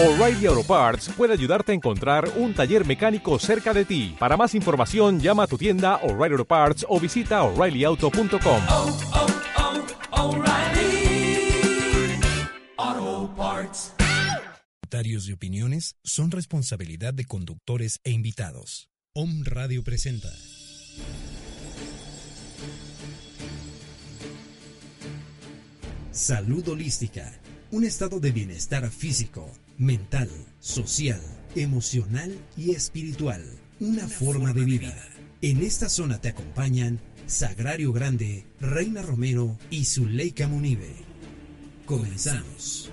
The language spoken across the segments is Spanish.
O'Reilly Auto Parts puede ayudarte a encontrar un taller mecánico cerca de ti. Para más información, llama a tu tienda O'Reilly Auto Parts o visita oreillyauto.com. oh, oh, O'Reilly Auto Parts. Comentarios y opiniones son responsabilidad de conductores e invitados. Om Radio presenta. Salud holística. Un estado de bienestar físico, mental, social, emocional y espiritual. Una, forma, de vida. En esta zona te acompañan Sagrario Grande, Reina Romero y Zuleika Munive. Comenzamos.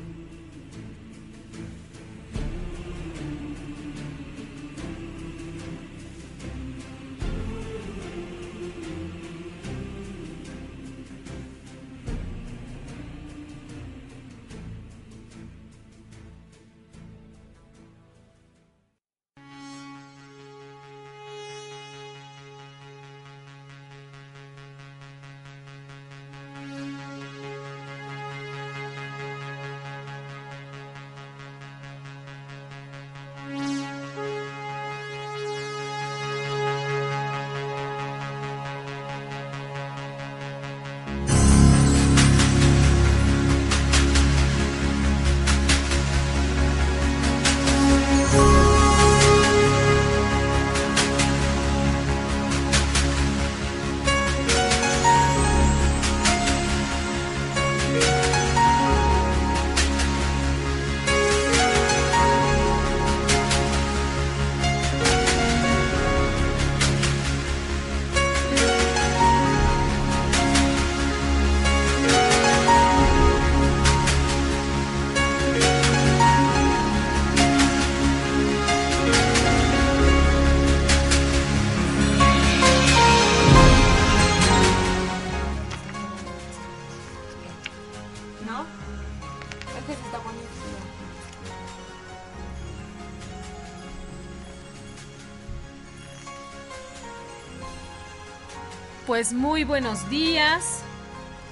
Pues muy buenos días.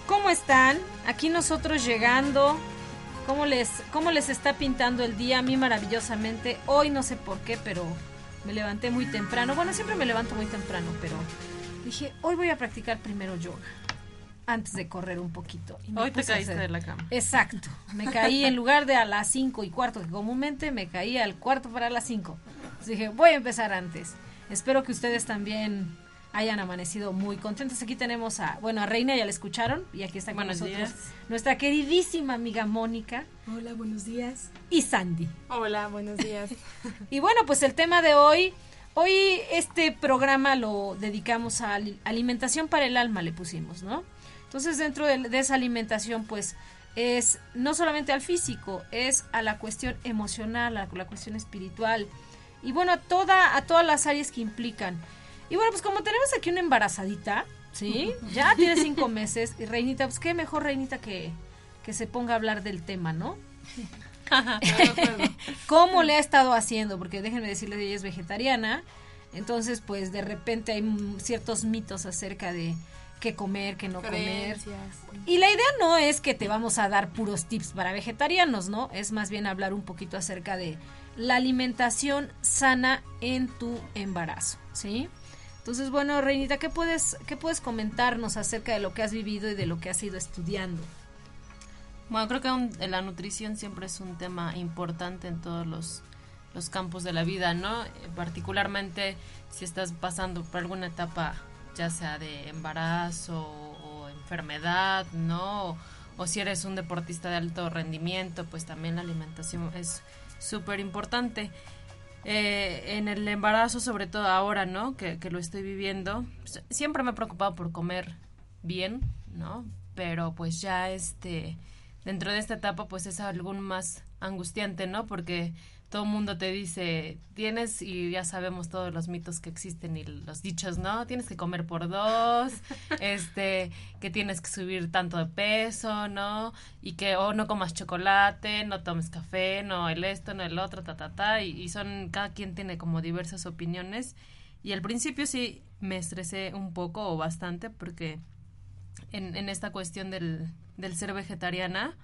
¿Cómo están? Aquí nosotros llegando. ¿Cómo les, ¿Cómo les está pintando el día? A mí maravillosamente. Hoy no sé por qué, pero me levanté muy temprano. Bueno, siempre me levanto muy temprano, pero dije, hoy voy a practicar primero yoga. Antes de correr un poquito. Y Hoy te caíste de la cama. Exacto. Me caí en lugar de a las cinco y cuarto, que comúnmente me caí al cuarto para las cinco. Entonces dije, voy a empezar antes. Espero que ustedes también hayan amanecido muy contentos. Aquí tenemos a, bueno, a Reina, ya la escucharon, y aquí está con Buenos nosotros días. nuestra queridísima amiga Mónica Hola, buenos días. y Sandy. Hola, buenos días. Y bueno, pues el tema de hoy, hoy este programa lo dedicamos a ali- alimentación para el alma, le pusimos, ¿no? Entonces dentro de, de esa alimentación, pues es no solamente al físico, es a la cuestión emocional, a la cuestión espiritual y bueno, a, toda, a todas las áreas que implican. Y bueno, pues como tenemos aquí una embarazadita, ¿sí? Ya tiene cinco meses y Reinita, pues qué mejor Reinita que, que se ponga a hablar del tema, ¿no? cómo le ha estado haciendo, porque déjenme decirles ella es vegetariana, entonces pues de repente hay ciertos mitos acerca de qué comer, qué no comer. Y la idea no es que te vamos a dar puros tips para vegetarianos, ¿no? Es más bien hablar un poquito acerca de la alimentación sana en tu embarazo, ¿sí? Entonces, bueno, Reinita, ¿qué puedes, ¿qué puedes comentarnos acerca de lo que has vivido y de lo que has ido estudiando? Bueno, creo que un- la nutrición siempre es un tema importante en todos los, los campos de la vida, ¿no? Eh, Particularmente si estás pasando por alguna etapa, ya sea de embarazo o, enfermedad, ¿no? O, o si eres un deportista de alto rendimiento, pues también la alimentación es súper importante. Eh, en el embarazo, sobre todo ahora, ¿no? Que, que lo estoy viviendo, pues, siempre me he preocupado por comer bien, ¿no? Pero pues ya este, dentro de esta etapa, pues es algo más angustiante, ¿no? Porque todo el mundo te dice, tienes, y ya sabemos todos los mitos que existen y los dichos, ¿no? Tienes que comer por dos, este, que tienes que subir tanto de peso, ¿no? Y que, o no comas chocolate, no tomes café, no el esto, no el otro, ta, ta, ta, y, y son, cada quien tiene como diversas opiniones. Y al principio sí me estresé un poco o bastante porque en, en esta cuestión del, del ser vegetariana,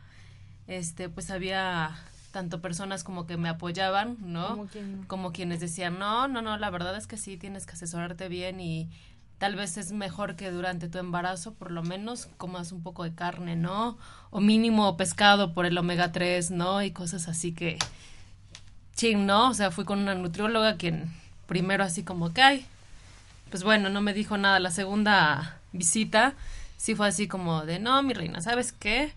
este, pues había tanto personas como que me apoyaban, ¿no? Como quien. Como quienes decían, no, no, no, la verdad es que sí, tienes que asesorarte bien y tal vez es mejor que durante tu embarazo por lo menos comas un poco de carne, ¿no? O mínimo pescado por el omega 3, ¿no? Y cosas así que, ching, ¿no? O sea, fui con una nutrióloga quien primero así como que, ay, pues bueno, no me dijo nada. La segunda visita sí fue así como de, no, mi reina, ¿sabes qué?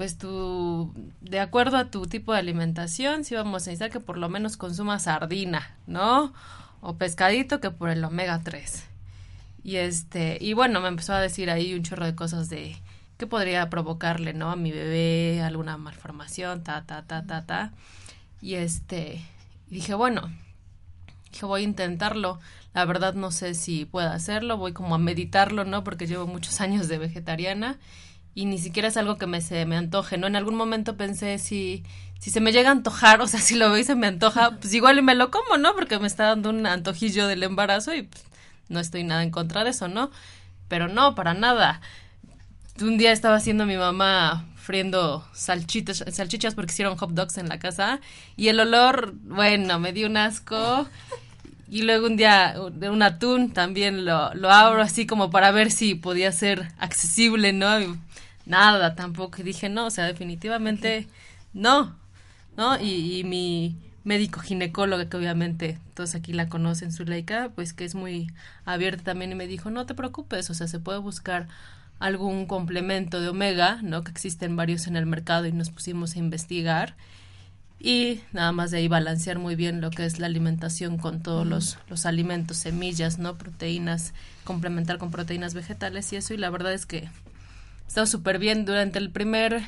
Pues tú, de acuerdo a tu tipo de alimentación, sí vamos a necesitar que por lo menos consumas sardina, ¿no? O pescadito que por el omega 3. Y este, y bueno, me empezó a decir ahí un chorro de cosas de qué podría provocarle, ¿no? A mi bebé, alguna malformación, ta, ta, ta, ta, ta. Y este, dije, bueno, dije, voy a intentarlo. La verdad no sé si pueda hacerlo, voy como a meditarlo, ¿no? Porque llevo muchos años de vegetariana y ni siquiera es algo que me se me antoje, ¿no? En algún momento pensé si si se me llega a antojar, o sea, si lo veo y se me antoja, pues igual y me lo como, ¿no? Porque me está dando un antojillo del embarazo y pues, no estoy nada en contra de eso, ¿no? Pero no, para nada. Un día estaba haciendo mi mamá friendo salchichas, salchichas porque hicieron hot dogs en la casa y el olor, bueno, me dio un asco. Y luego un día de un atún también lo, lo abro así como para ver si podía ser accesible, ¿no? Y nada, tampoco. Dije, no, o sea, definitivamente no, ¿no? Y, mi médico ginecólogo, que obviamente todos aquí la conocen, Zuleika, pues que es muy abierta también y me dijo, no te preocupes, o sea, se puede buscar algún complemento de omega, ¿no? Que existen varios en el mercado y nos pusimos a investigar y nada más de ahí balancear muy bien lo que es la alimentación con todos los, los alimentos, semillas, ¿no? Proteínas, complementar con proteínas vegetales y eso y la verdad es que he estado súper bien durante el primer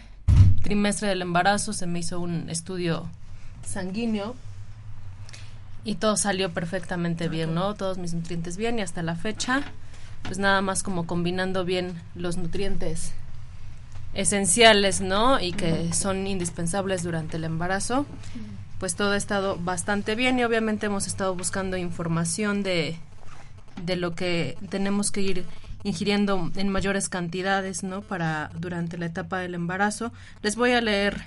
trimestre del embarazo se me hizo un estudio sanguíneo y todo salió perfectamente bien, ¿no? Todos mis nutrientes bien y hasta la fecha, pues nada más como combinando bien los nutrientes esenciales, ¿no? Y que son indispensables durante el embarazo, pues todo ha estado bastante bien y obviamente hemos estado buscando información de, de lo que tenemos que ir ingiriendo en mayores cantidades, ¿no? Para durante la etapa del embarazo. Les voy a leer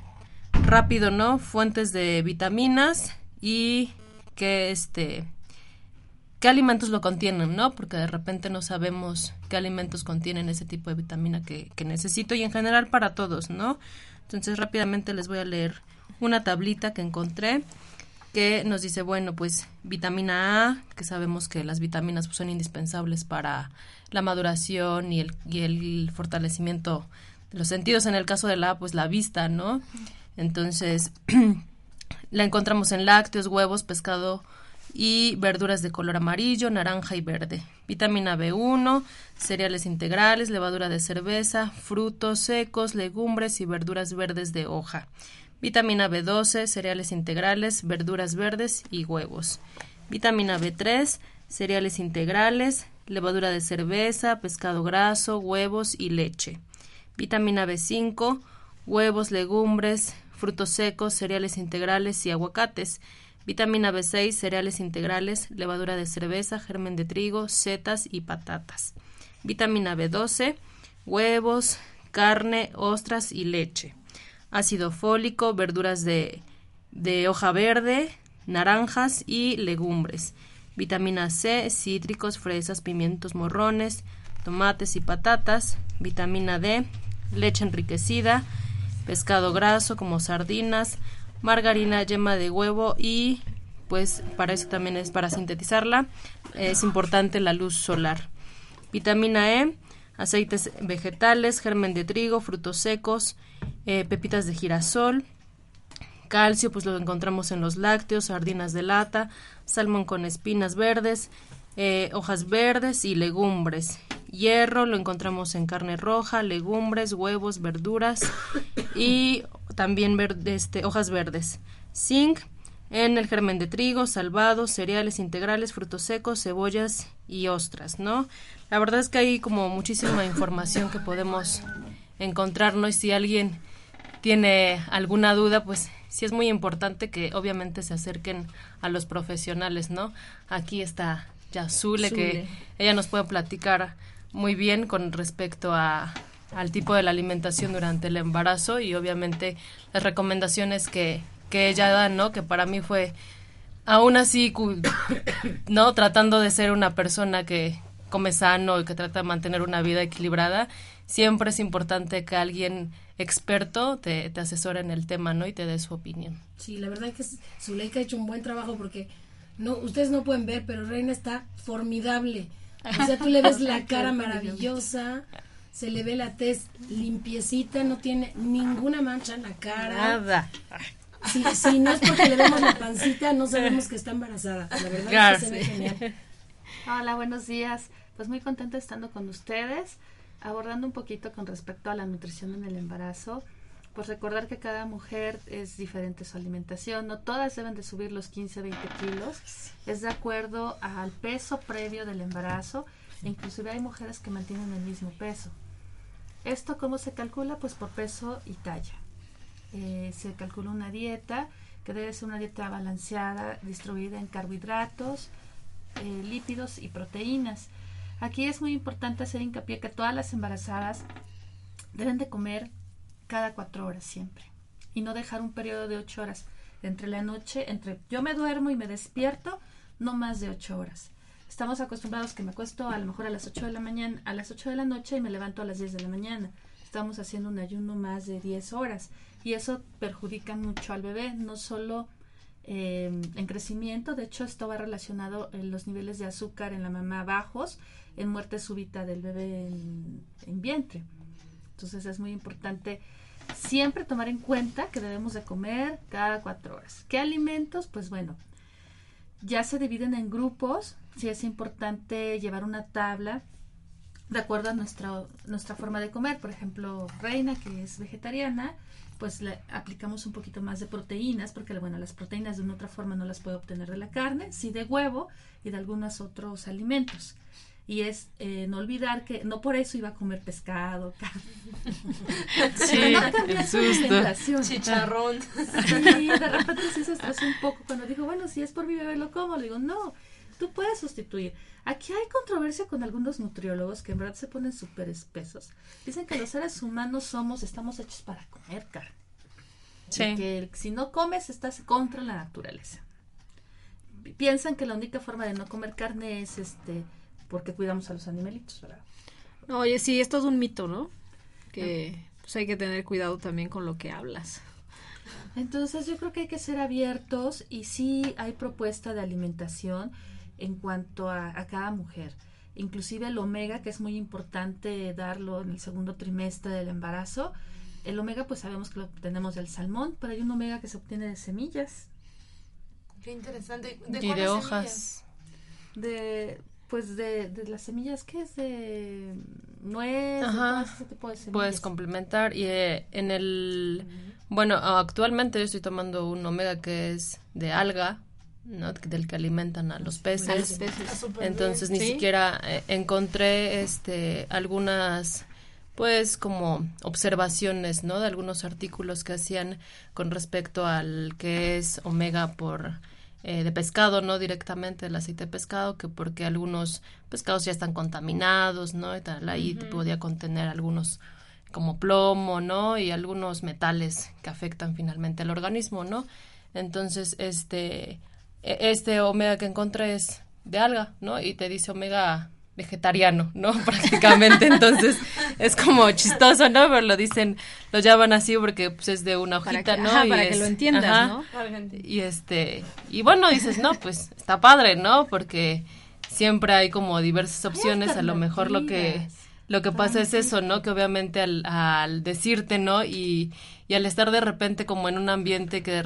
rápido, ¿no? Fuentes de vitaminas y que este qué alimentos lo contienen, ¿no? Porque de repente no sabemos qué alimentos contienen ese tipo de vitamina que, necesito y en general para todos, ¿no? Entonces rápidamente les voy a leer una tablita que encontré que nos dice, bueno, pues vitamina A, que sabemos que las vitaminas pues, son indispensables para la maduración y el, y el fortalecimiento de los sentidos. En el caso de la A, pues la vista, ¿no? Entonces, la encontramos en lácteos, huevos, pescado y verduras de color amarillo, naranja y verde. Vitamina B1, cereales integrales, levadura de cerveza, frutos secos, legumbres y verduras verdes de hoja. Vitamina B12, cereales integrales, verduras verdes y huevos. Vitamina B3, cereales integrales, levadura de cerveza, pescado graso, huevos y leche. Vitamina B5, huevos, legumbres, frutos secos, cereales integrales y aguacates. Vitamina B6, cereales integrales, levadura de cerveza, germen de trigo, setas y patatas. Vitamina B12, huevos, carne, ostras y leche. Ácido fólico, verduras de, de hoja verde, naranjas y legumbres. Vitamina C, cítricos, fresas, pimientos morrones, tomates y patatas. Vitamina D, leche enriquecida, pescado graso como sardinas, margarina, yema de huevo y pues para eso también es para sintetizarla es importante la luz solar. Vitamina E, aceites vegetales, germen de trigo, frutos secos, eh, pepitas de girasol, calcio, pues lo encontramos en los lácteos, sardinas de lata, salmón con espinas verdes, eh, hojas verdes y legumbres. Hierro lo encontramos en carne roja, legumbres, huevos, verduras y también verde, este, hojas verdes. Zinc en el germen de trigo, salvados, cereales integrales, frutos secos, cebollas y ostras, ¿no? La verdad es que hay como muchísima información que podemos encontrarnos y si alguien tiene alguna duda, pues sí es muy importante que obviamente se acerquen a los profesionales, ¿no? Aquí está ya Zule, que ella nos puede platicar muy bien con respecto a al tipo de la alimentación durante el embarazo y obviamente las recomendaciones que, que ella da, ¿no? Que para mí fue, aún así, ¿no? Tratando de ser una persona que come sano y que trata de mantener una vida equilibrada, siempre es importante que alguien experto te, te asesore en el tema, ¿no? Y te dé su opinión. Sí, la verdad que Zuleika ha hecho un buen trabajo porque no, ustedes no pueden ver, pero Reina está formidable. O sea, tú le ves la cara maravillosa, se le ve la tez limpiecita, no tiene ninguna mancha en la cara. Nada. Si, si no es porque le vemos la pancita, no sabemos que está embarazada. La verdad Claro, es que se ve sí. genial. Hola, buenos días. Pues muy contenta estando con ustedes, abordando un poquito con respecto a la nutrición en el embarazo. Pues recordar que cada mujer es diferente su alimentación, no todas deben de subir los 15, 20 kilos, es de acuerdo al peso previo del embarazo, e inclusive hay mujeres que mantienen el mismo peso. ¿Esto cómo se calcula? Pues por peso y talla. Eh, se calcula una dieta que debe ser una dieta balanceada, distribuida en carbohidratos, eh, lípidos y proteínas. Aquí es muy importante hacer hincapié que todas las embarazadas deben de comer cada cuatro horas siempre y no dejar un periodo de ocho horas entre la noche, entre yo me duermo y me despierto, no más de ocho horas. Estamos acostumbrados que me acuesto a lo mejor a las 8 de la mañana, a las 8 de la noche y me levanto a las 10 de la mañana. Estamos haciendo un ayuno más de 10 horas y eso perjudica mucho al bebé, no solo eh, en crecimiento, de hecho esto va relacionado en los niveles de azúcar en la mamá bajos, en muerte súbita del bebé en vientre. Entonces es muy importante siempre tomar en cuenta que debemos de comer cada cuatro horas. ¿Qué alimentos? Pues bueno, ya se dividen en grupos, sí es importante llevar una tabla de acuerdo a nuestra, nuestra forma de comer. Por ejemplo, Reina, que es vegetariana, pues le aplicamos un poquito más de proteínas, porque bueno, las proteínas de una otra forma no las puede obtener de la carne, sí de huevo y de algunos otros alimentos. Y es eh, no olvidar que no por eso iba a comer pescado, carne. Sí, no cambiar su alimentación. Chicharrón. Sí, de repente sí se estresó un poco cuando dijo, bueno, si es por mi bebé lo como. Le digo, no, tú puedes sustituir. Aquí hay controversia con algunos nutriólogos que en verdad se ponen súper espesos. Dicen que los seres humanos somos, estamos hechos para comer carne. Y Sí. que si no comes estás contra la naturaleza. Piensan que la única forma de no comer carne es este porque cuidamos a los animalitos, ¿verdad? No, oye, sí, esto es un mito, ¿no? Que pues, hay que tener cuidado también con lo que hablas. Entonces yo creo que hay que ser abiertos y sí hay propuesta de alimentación en cuanto a, a cada mujer. Inclusive el omega, que es muy importante darlo en el segundo trimestre del embarazo. El omega pues sabemos que lo obtenemos del salmón, pero hay un omega que se obtiene de semillas, Qué interesante. Y de cuáles hojas. de pues de, de las semillas, ¿qué es? De nuez, Ajá. ese tipo de semillas. Puedes complementar y eh, en el bueno actualmente yo estoy tomando un omega que es de alga ¿no? del que alimentan a los peces súper entonces bien. ni Sí. siquiera eh, encontré este algunas pues como observaciones no de algunos artículos que hacían con respecto al que es omega por eh, de pescado, no directamente el aceite de pescado, que porque algunos pescados ya están contaminados, ¿no? Y tal, ahí podía contener algunos como plomo, ¿no? Y algunos metales que afectan finalmente al organismo, ¿no? Entonces, este, e- este omega que encontré es de alga, ¿no? Y te dice omega vegetariano, ¿no? Prácticamente, entonces es como chistoso, ¿no? Pero lo dicen, lo llaman así porque pues es de una Para hojita, que, ¿no? ajá, Y para que lo entiendas, ajá. ¿no? Y este, y bueno, dices, no, pues está padre, ¿no? Porque siempre hay como diversas opciones, a lo mejor lo que lo que pasa es eso, ¿no? Que obviamente al, al decirte, ¿no? Y, y al estar de repente como en un ambiente que,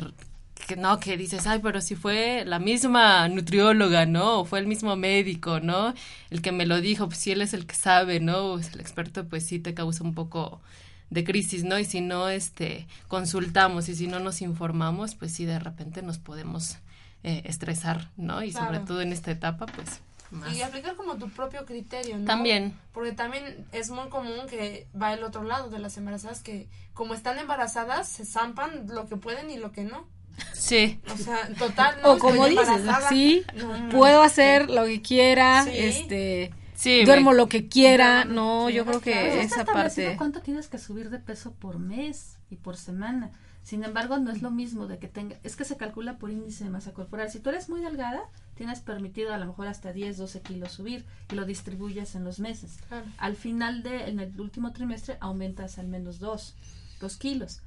que no, que dices, ay, pero si fue la misma nutrióloga, ¿no? O fue el mismo médico, ¿no? El que me lo dijo, pues si él es el que sabe, ¿no? Es el experto, pues sí te causa un poco de crisis, ¿no? Y si no, este, consultamos y si no nos informamos, pues sí, de repente nos podemos eh, estresar, ¿no? Y sobre todo en esta etapa, pues más. Y aplicar como tu propio criterio, ¿no? También. Porque también es muy común que va el otro lado de las embarazadas que como están embarazadas se zampan lo que pueden y lo que no. Sí. O sea, total, no O como dices, sí, No, puedo hacer lo que quiera, Sí. este, Sí, duermo me- lo que quiera, no, sí, yo creo que Pues esa parte... cuánto tienes que subir de peso por mes y por semana. Sin embargo, no es lo mismo de que tenga, es que se calcula por índice de masa corporal. Si tú eres muy delgada, tienes permitido a lo mejor hasta 10, 12 kilos subir y lo distribuyes en los meses. Claro. Al final de, en el último trimestre, aumentas al menos 2, 2 kilos.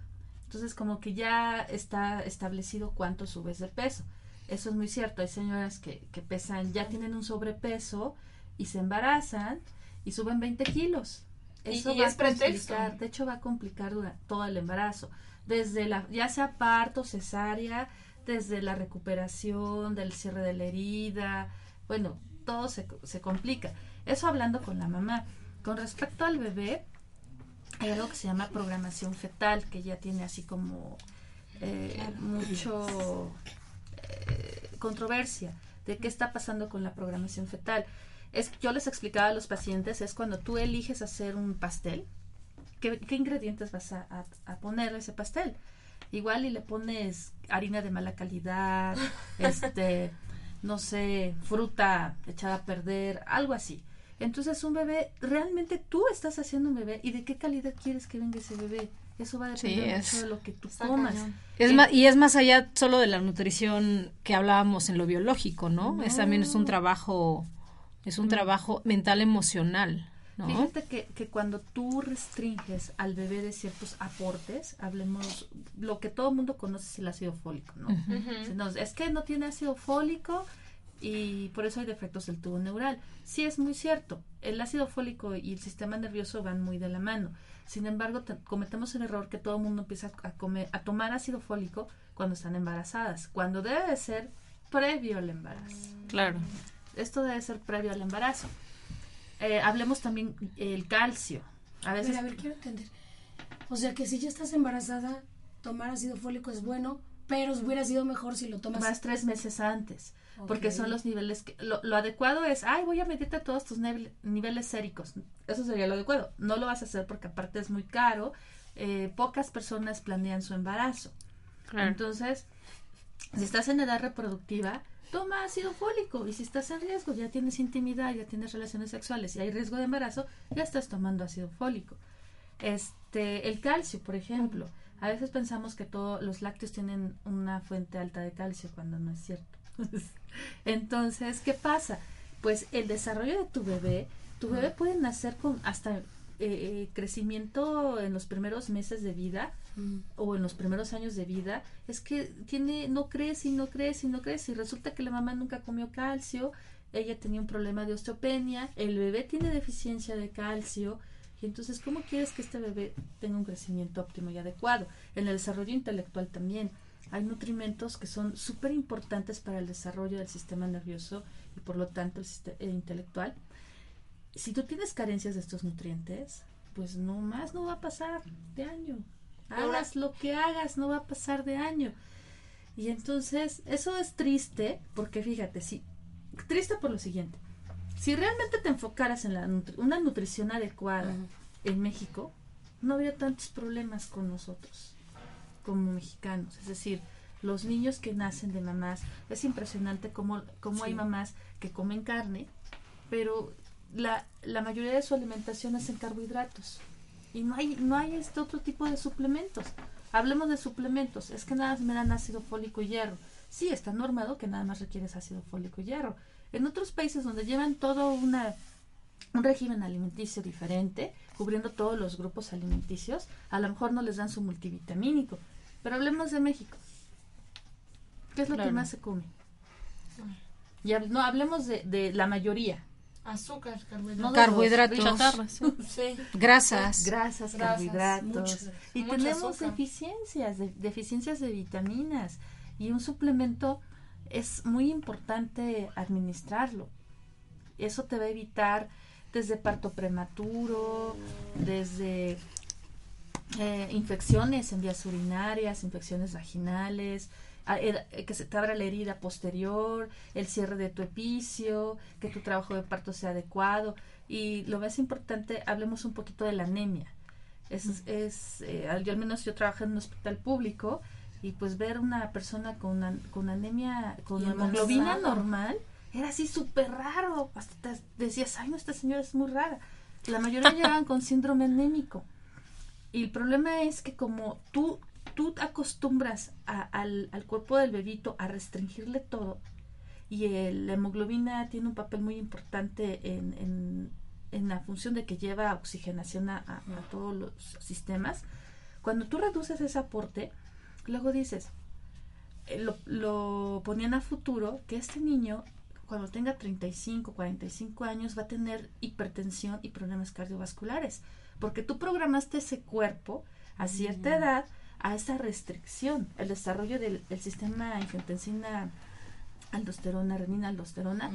Entonces, como que ya está establecido cuánto subes de peso. Eso es muy cierto. Hay señoras que, que pesan, ya tienen un sobrepeso y se embarazan y suben 20 kilos. Eso y va es a pretexto. complicar, de hecho va a complicar dura- todo el embarazo. Desde la, ya sea parto, cesárea, desde la recuperación, del cierre de la herida, bueno, todo se, se complica. Eso hablando con la mamá. Con respecto al bebé, hay algo que se llama programación fetal, que ya tiene así como eh, mucho eh, controversia de qué está pasando con la programación fetal. Es, yo les explicaba a los pacientes, es cuando tú eliges hacer un pastel, ¿qué, qué ingredientes vas a, a, a ponerle a ese pastel? Igual y le pones harina de mala calidad, este, no sé, fruta echada a perder, algo así. Entonces un bebé, realmente tú estás haciendo un bebé y de qué calidad quieres que venga ese bebé. Eso va a Sí, depender es- mucho de lo que tú comas. Es Eh, ma- y es más allá solo de la nutrición que hablábamos en lo biológico, ¿no? Es también es un trabajo, es un trabajo mental emocional, ¿no? Fíjate que, que cuando tú restringes al bebé de ciertos aportes, hablemos lo que todo el mundo conoce es el ácido fólico, ¿no? Si no, es que no tiene ácido fólico y por eso hay defectos del tubo neural. Sí es muy cierto, el ácido fólico y el sistema nervioso van muy de la mano. Sin embargo, te- cometemos el error que todo el mundo empieza a, comer, a tomar ácido fólico cuando están embarazadas, cuando debe de ser previo al embarazo. Claro. Esto debe ser previo al embarazo. Eh, hablemos también el calcio. A A veces ver, a ver, quiero entender. O sea que si ya estás embarazada, tomar ácido fólico es bueno, pero hubiera sido mejor si lo tomas más tres meses antes, porque son los niveles que lo, lo adecuado es, ay, voy a medirte todos tus nivel- niveles séricos. Eso sería lo adecuado. No lo vas a hacer porque aparte es muy caro. eh, pocas personas planean su embarazo. Claro. Entonces, si estás en edad reproductiva, toma ácido fólico. Y si estás en riesgo, ya tienes intimidad, ya tienes relaciones sexuales y hay riesgo de embarazo, ya estás tomando ácido fólico. Este, el calcio, por ejemplo. A veces pensamos que todos los lácteos tienen una fuente alta de calcio cuando no es cierto. Entonces, ¿qué pasa? Pues el desarrollo de tu bebé, tu bebé puede nacer con hasta eh, eh, crecimiento en los primeros meses de vida o en los primeros años de vida, es que tiene, no crece y no crece y no crece y resulta que la mamá nunca comió calcio, ella tenía un problema de osteopenia, el bebé tiene deficiencia de calcio y entonces ¿cómo quieres que este bebé tenga un crecimiento óptimo y adecuado? En el desarrollo intelectual también hay nutrimentos que son súper importantes para el desarrollo del sistema nervioso y por lo tanto el sistema intelectual. Si tú tienes carencias de estos nutrientes, pues no más no va a pasar de año. Hagas lo que hagas, no va a pasar de año. Y entonces, eso es triste, porque fíjate, sí, triste por lo siguiente. Si realmente te enfocaras en la nutri- una nutrición adecuada en México, no habría tantos problemas con nosotros como mexicanos. Es decir, los niños que nacen de mamás, es impresionante cómo, cómo hay mamás que comen carne, pero la, la mayoría de su alimentación es en carbohidratos. Y no hay, no hay este otro tipo de suplementos. Hablemos de suplementos. Es que nada más me dan ácido fólico y hierro. Sí, está normado que nada más requieres ácido fólico y hierro. En otros países donde llevan todo una, un régimen alimenticio diferente, cubriendo todos los grupos alimenticios, a lo mejor no les dan su multivitamínico. Pero hablemos de México. ¿Qué es lo que más se come? Y hab- no hablemos de, de la mayoría. Azúcar, carbohidratos. Carbohidratos. Chatarra, sí. Sí. Grasas. grasas, carbohidratos. muchas. Y Mucho tenemos azúcar. deficiencias, de- deficiencias de vitaminas. Y un suplemento es muy importante administrarlo. Eso te va a evitar desde parto prematuro, desde eh, infecciones en vías urinarias, infecciones vaginales, eh, que se te abra la herida posterior, el cierre de tu epicio, que tu trabajo de parto sea adecuado. Y lo más importante, hablemos un poquito de la anemia. Es, es eh, yo al menos yo trabajé en un hospital público y pues ver una persona con, an- con anemia, con hemoglobina normal, era así súper raro. Hasta te decías, ay, no, esta señora es muy rara. La mayoría llegaban con síndrome anémico. Y el problema es que como tú tú acostumbras a- al, al cuerpo del bebito a restringirle todo, y el- la hemoglobina tiene un papel muy importante en, en- en la función de que lleva oxigenación a, a- a todos los sistemas, cuando tú reduces ese aporte, luego dices, eh, lo, lo ponían a futuro que este niño cuando tenga 35, 45 años va a tener hipertensión y problemas cardiovasculares, porque tú programaste ese cuerpo a cierta edad a esa restricción, el desarrollo del, del sistema angiotensina, aldosterona, renina, aldosterona,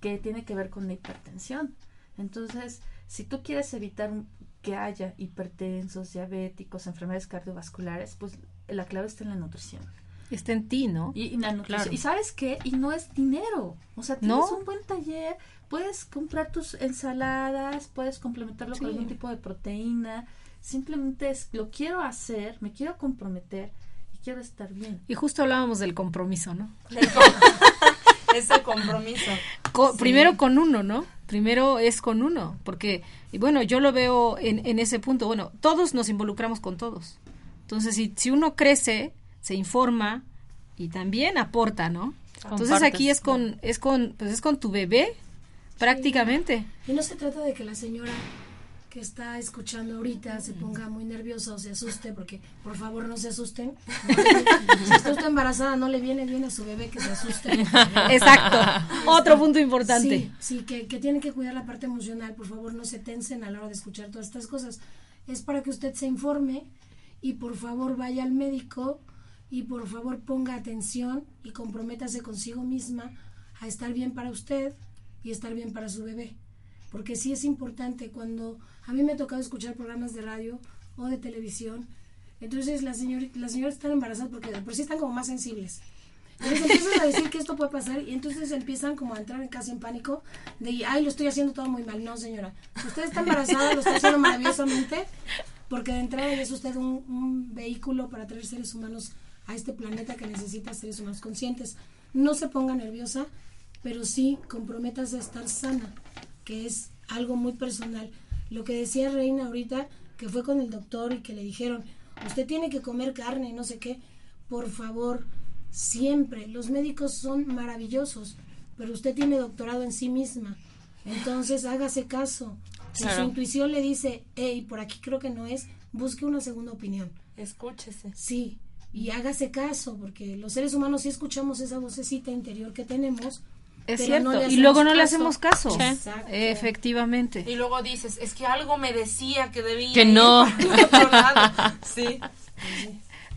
que tiene que ver con la hipertensión. Entonces, si tú quieres evitar un- que haya hipertensos, diabéticos, enfermedades cardiovasculares, pues la clave está en la nutrición. Está en ti, ¿no? Y, y la nutrición. Claro. ¿Y sabes qué? Y no es dinero. O sea, tienes ¿No? un buen taller, puedes comprar tus ensaladas, puedes complementarlo con algún tipo de proteína. Simplemente es, lo quiero hacer, me quiero comprometer y quiero estar bien. Y justo hablábamos del compromiso, ¿no? Ese compromiso. Co- Sí. Primero con uno, ¿no? Primero es con uno, porque, y bueno, yo lo veo en, en ese punto, bueno, todos nos involucramos con todos. Entonces, si, si uno crece, se informa y también aporta, ¿no? Entonces Compartes, aquí es con, es con, pues es con tu bebé, prácticamente. Y no se trata de que la señora que está escuchando ahorita se ponga muy nerviosa o se asuste, porque por favor no se asusten. si está usted embarazada, no le viene bien a su bebé que se asuste. Exacto. Otro punto importante. Sí, sí, que, que tienen que cuidar la parte emocional. Por favor, no se tensen a la hora de escuchar todas estas cosas. Es para que usted se informe y por favor vaya al médico y por favor ponga atención y comprométase consigo misma a estar bien para usted y estar bien para su bebé. Porque sí es importante cuando a mí me ha tocado escuchar programas de radio o de televisión. Entonces las señor, las señoras están embarazadas porque por sí están como más sensibles. Entonces empiezan a decir que esto puede pasar y entonces empiezan como a entrar en casi en pánico de, ay, lo estoy haciendo todo muy mal. No, señora. Usted está embarazada, lo está haciendo maravillosamente porque de entrada es usted un, un vehículo para traer seres humanos a este planeta que necesita seres humanos conscientes. No se ponga nerviosa, pero sí comprométase a estar sana, que es algo muy personal. Lo que decía Reina ahorita, que fue con el doctor y que le dijeron, usted tiene que comer carne y no sé qué, por favor, siempre, los médicos son maravillosos, pero usted tiene doctorado en sí misma, entonces hágase caso. Si su intuición le dice, hey, por aquí creo que no es, busque una segunda opinión. Escúchese. Sí, y hágase caso, porque los seres humanos sí escuchamos esa vocecita interior que tenemos. Es cierto. no y luego no le hacemos caso. Exacto. Efectivamente. Y luego dices, es que algo me decía que debía Que no. para otro lado. Sí.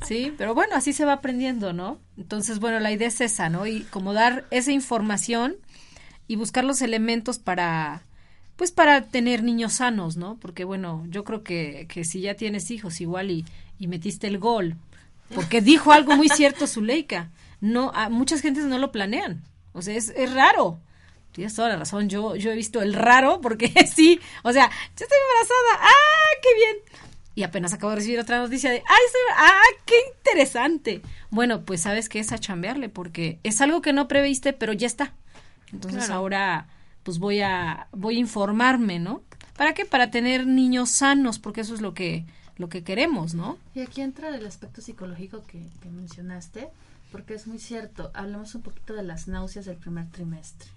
Sí, pero bueno, así se va aprendiendo, ¿no? Entonces, bueno, la idea es esa, ¿no? Y como dar esa información y buscar los elementos para, pues para tener niños sanos, ¿no? Porque bueno, yo creo que, que si ya tienes hijos igual y, y metiste el gol, porque dijo algo muy cierto Zuleika, no, a muchas gentes no lo planean, o sea, es, es raro. Tienes toda la razón, yo, yo he visto el raro porque sí, o sea, yo estoy embarazada, ¡ah, qué bien! Y apenas acabo de recibir otra noticia de, ¡ay, estoy, ah, qué interesante! Bueno, pues sabes que es a chambearle porque es algo que no previste, pero ya está. Entonces Claro. ahora, pues voy a, voy a informarme, ¿no? ¿Para qué? Para tener niños sanos, porque eso es lo que, lo que queremos, ¿no? Y aquí entra el aspecto psicológico que, que mencionaste, porque es muy cierto. Hablamos un poquito de las náuseas del primer trimestre.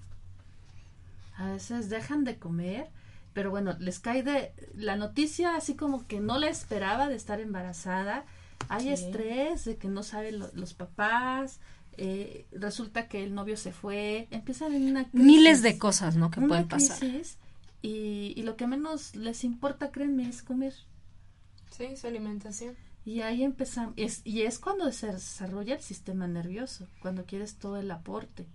A veces dejan de comer, pero bueno, les cae de la noticia así como que no la esperaba de estar embarazada. Hay estrés de que no saben lo- los papás. eh, resulta que el novio se fue. Empiezan en una crisis. Miles de cosas, ¿no? Que una pueden pasar. crisis, y, y lo que menos les importa, créanme, es comer. Sí, su alimentación. Y ahí empezamos, es, y es cuando se desarrolla el sistema nervioso, cuando quieres todo el aporte.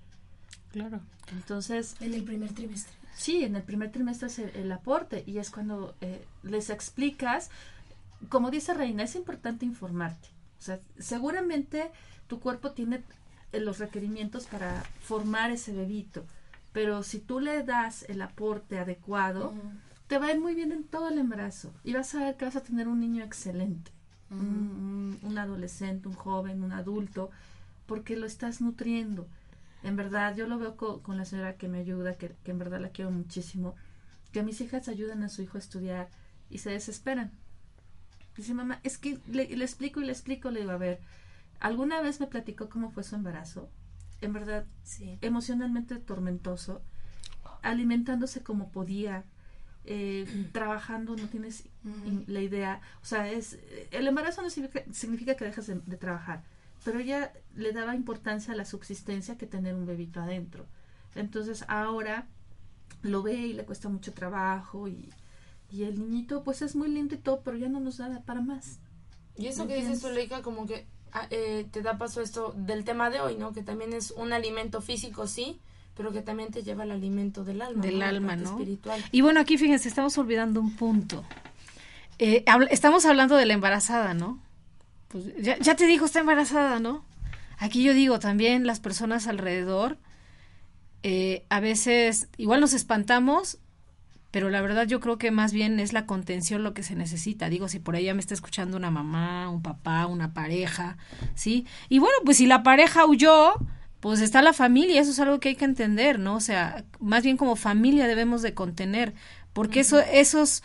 Claro. Entonces, En el primer trimestre. sí, en el primer trimestre es el, el aporte y es cuando eh, les explicas, como dice Reina, es importante informarte. O sea, seguramente tu cuerpo tiene eh, los requerimientos para formar ese bebito, pero si tú le das el aporte adecuado, te va a ir muy bien en todo el embarazo y vas a ver que vas a tener un niño excelente, un, un- un adolescente, un joven, un adulto, porque lo estás nutriendo. En verdad, yo lo veo co- con, la señora que me ayuda, que, que en verdad la quiero muchísimo, que mis hijas ayudan a su hijo a estudiar y se desesperan. Dice, mamá, es que le, le explico y le explico, le digo, a ver, ¿alguna vez me platicó cómo fue su embarazo? En verdad, Sí. emocionalmente tormentoso, alimentándose como podía, eh, trabajando, no tienes la idea, o sea, es el embarazo no significa, significa que dejas de, de trabajar, pero ella le daba importancia a la subsistencia que tener un bebito adentro. Entonces ahora lo ve y le cuesta mucho trabajo y, y el niñito pues es muy lindo y todo, pero ya no nos da para más. Y eso ¿Me que dices? Zuleika, como que ah, eh, te da paso esto del tema de hoy, ¿no? Que también es un alimento físico, sí, pero que también te lleva al alimento del alma. Del alma, ¿no? Espiritual. Y bueno, aquí fíjense, estamos olvidando un punto. Eh, habl- estamos hablando de la embarazada, ¿no? Pues ya, ya te dijo, está embarazada, ¿no? Aquí yo digo también las personas alrededor, eh, a veces igual nos espantamos, pero la verdad yo creo que más bien es la contención lo que se necesita. Digo, si por ahí ya me está escuchando una mamá, un papá, una pareja, ¿sí? Y bueno, pues si la pareja huyó, pues está la familia, eso es algo que hay que entender, ¿no? O sea, más bien como familia debemos de contener, porque eso, esos,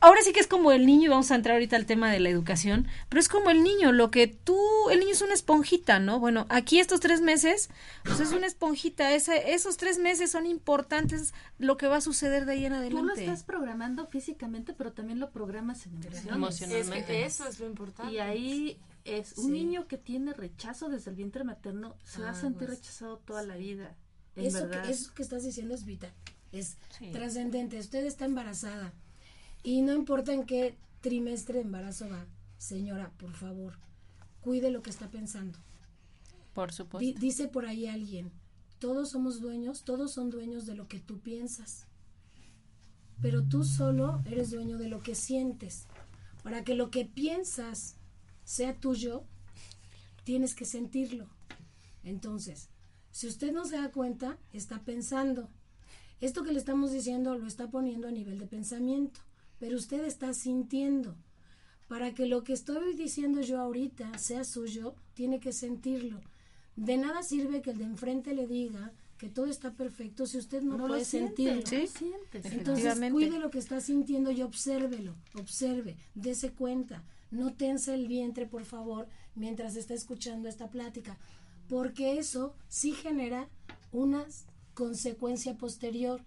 ahora sí que es como el niño, y vamos a entrar ahorita al tema de la educación, pero es como el niño, lo que tú, el niño es una esponjita, ¿no? Bueno, aquí estos tres meses, pues es una esponjita, ese, esos tres meses son importantes lo que va a suceder de ahí en Tú lo adelante. estás programando físicamente, pero también lo programas en emociones. Es Emocionalmente. que eso es lo importante. Y ahí es un Sí. niño que tiene rechazo desde el vientre materno, se va a sentir Aguas. rechazado toda la vida. Eso que, eso que estás diciendo es vital, es Sí. trascendente. Usted está embarazada y no importa en qué trimestre de embarazo va, señora, por favor, cuide lo que está pensando. Por supuesto. dice por ahí alguien, todos somos dueños, todos son dueños de lo que tú piensas, pero tú solo eres dueño de lo que sientes. Para que lo que piensas sea tuyo, tienes que sentirlo. Entonces, si usted no se da cuenta, está pensando. Esto que le estamos diciendo lo está poniendo a nivel de pensamiento, pero usted está sintiendo. Para que lo que estoy diciendo yo ahorita sea suyo, tiene que sentirlo. De nada sirve que el de enfrente le diga que todo está perfecto si usted no, no puede sentirlo. Entonces, cuide lo que está sintiendo y obsérvelo, observe, dése cuenta. No tense el vientre, por favor, mientras está escuchando esta plática, porque eso sí genera una consecuencia posterior.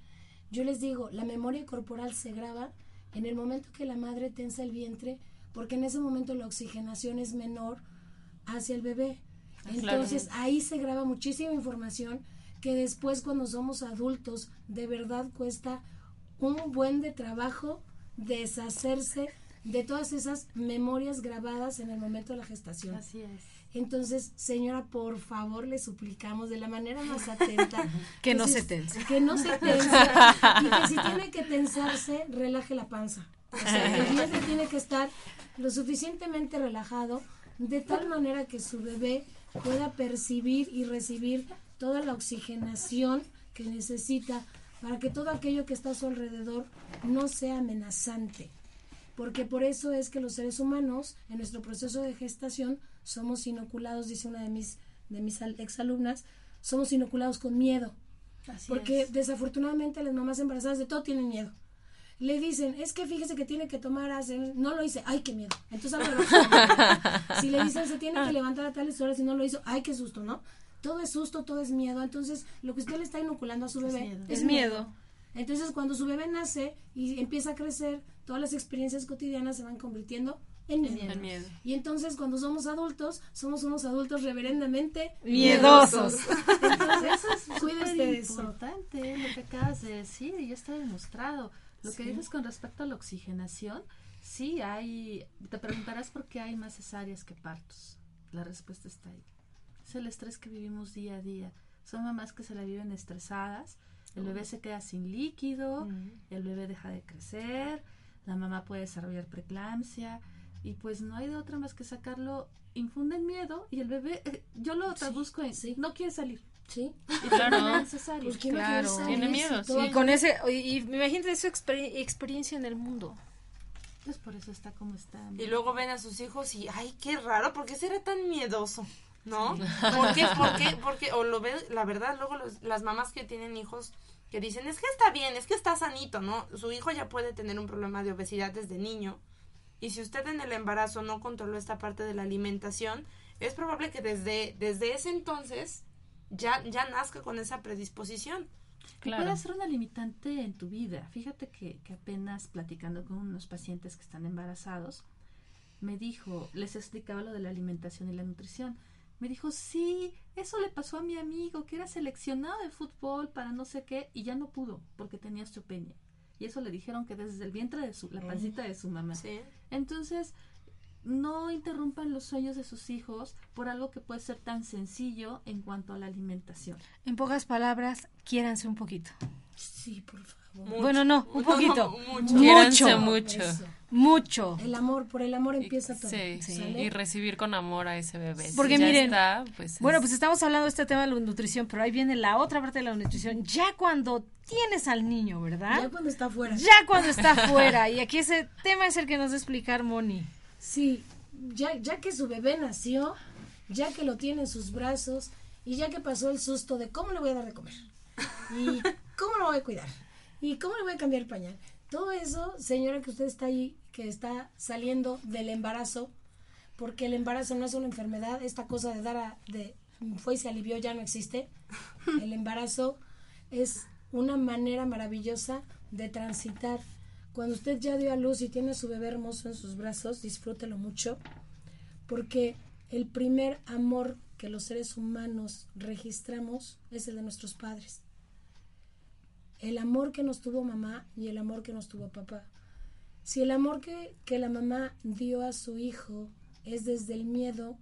Yo les digo, la memoria corporal se graba en el momento que la madre tensa el vientre, porque en ese momento la oxigenación es menor hacia el bebé. Entonces ahí se graba muchísima información que después cuando somos adultos de verdad cuesta un buen de trabajo deshacerse de todas esas memorias grabadas en el momento de la gestación. Así es. Entonces, señora, por favor, le suplicamos de la manera más atenta Que no si se tense. Que no se tense y que si tiene que tensarse, relaje la panza. O sea, el vientre tiene que estar lo suficientemente relajado de tal manera que su bebé pueda percibir y recibir toda la oxigenación que necesita para que todo aquello que está a su alrededor no sea amenazante porque por eso es que los seres humanos en nuestro proceso de gestación somos inoculados, dice una de mis de mis al- exalumnas, somos inoculados con miedo, Así porque es. desafortunadamente las mamás embarazadas de todo tienen miedo. Le dicen, es que fíjese que tiene que tomar, hace- no lo hice, ay, qué miedo. Entonces, si le dicen, se tiene que levantar a tales horas y no lo hizo, ay, qué susto, ¿no? Todo es susto, todo es miedo. Entonces, lo que usted le está inoculando a su bebé miedo. Es miedo. entonces, cuando su bebé nace y empieza a crecer, todas las experiencias cotidianas se van convirtiendo en miedo. Y entonces, cuando somos adultos, somos unos adultos reverendamente Miedosos. Entonces, Eso es súper importante lo que acabas de decir y ya está demostrado. Lo que dices con respecto a la oxigenación, sí hay, te preguntarás por qué hay más cesáreas que partos. La respuesta está ahí. Es el estrés que vivimos día a día. Son mamás que se la viven estresadas, el bebé se queda sin líquido, el bebé deja de crecer, la mamá puede desarrollar preeclampsia y pues no hay de otra más que sacarlo, infunden miedo y el bebé, eh, yo lo traduzco en, sí. no quiere salir. Sí. Y Claro. cesárea. Pues, ¿quién no Claro. Tiene miedo, Y con ese, y, y imagínate su exper- experiencia en el mundo. Pues por eso está como está. Y luego ven a sus hijos y, ay, qué raro, ¿por qué será tan miedoso? ¿No? ¿Por qué? ¿Por qué? Porque, o lo ven, la verdad, luego los- las mamás que tienen hijos que dicen, es que está bien, es que está sanito, ¿no? Su hijo ya puede tener un problema de obesidad desde niño Y si usted en el embarazo no controló esta parte de la alimentación, es probable que desde, desde ese entonces ya, ya nazca con esa predisposición. Y puede ser una limitante en tu vida. Fíjate que, que apenas platicando con unos pacientes que están embarazados, me dijo, les explicaba lo de la alimentación y la nutrición. Me dijo, sí, eso le pasó a mi amigo, que era seleccionado de fútbol para no sé qué, y ya no pudo, porque tenía osteopenia. Y eso le dijeron que desde el vientre de su, la pancita de su mamá. Sí. Entonces, no interrumpan los sueños de sus hijos por algo que puede ser tan sencillo en cuanto a la alimentación. En pocas palabras, quiéranse un poquito. Sí, por favor. Bueno, no, un poquito. Mucho. Quiéranse mucho. Eso. Mucho. El amor, por el amor empieza todo. Sí, ¿sale? y recibir con amor a ese bebé. Si Porque ya miren, está, pues Bueno, es- pues estamos hablando de este tema de la nutrición, pero ahí viene la otra parte de la nutrición. Ya cuando tienes al niño, ¿verdad? Ya cuando está afuera. Ya cuando está fuera. Y aquí ese tema es el que nos va a explicar Moni. Sí, ya, ya que su bebé nació, ya que lo tiene en sus brazos y ya que pasó el susto de cómo le voy a dar de comer y cómo lo voy a cuidar y cómo le voy a cambiar el pañal. Todo eso, señora, que usted está ahí, que está saliendo del embarazo, porque el embarazo no es una enfermedad, esta cosa de dar a, de fue y se alivió ya no existe. El embarazo es una manera maravillosa de transitar. Cuando usted ya dio a luz y tiene a su bebé hermoso en sus brazos, disfrútelo mucho, porque el primer amor que los seres humanos registramos es el de nuestros padres. El amor que nos tuvo mamá y el amor que nos tuvo papá. Si el amor que, que la mamá dio a su hijo es desde el miedo,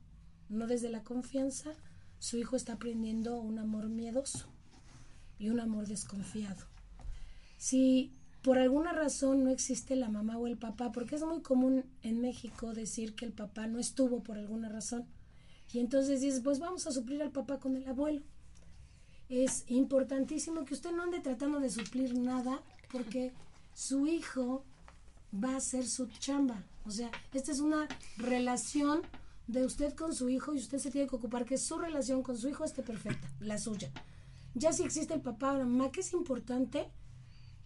no desde la confianza, su hijo está aprendiendo un amor miedoso y un amor desconfiado. Si por alguna razón no existe la mamá o el papá, porque es muy común en México decir que el papá no estuvo por alguna razón, y entonces dices, pues vamos a suplir al papá con el abuelo. Es importantísimo que usted no ande tratando de suplir nada, porque su hijo va a hacer su chamba. O sea, esta es una relación de usted con su hijo y usted se tiene que ocupar que su relación con su hijo esté perfecta, la suya. Ya si existe el papá o la mamá, que es importante,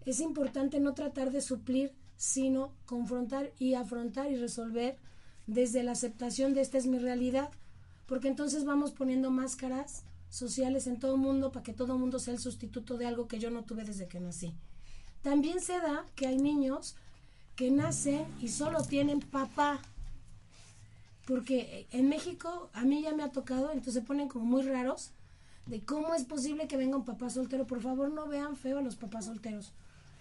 es importante no tratar de suplir, sino confrontar y afrontar y resolver desde la aceptación de esta es mi realidad, porque entonces vamos poniendo máscaras sociales en todo mundo para que todo mundo sea el sustituto de algo que yo no tuve desde que nací. También se da que hay niños que nacen y solo tienen papá. Porque en México a mí ya me ha tocado, entonces se ponen como muy raros de cómo es posible que venga un papá soltero. Por favor, no vean feo a los papás solteros.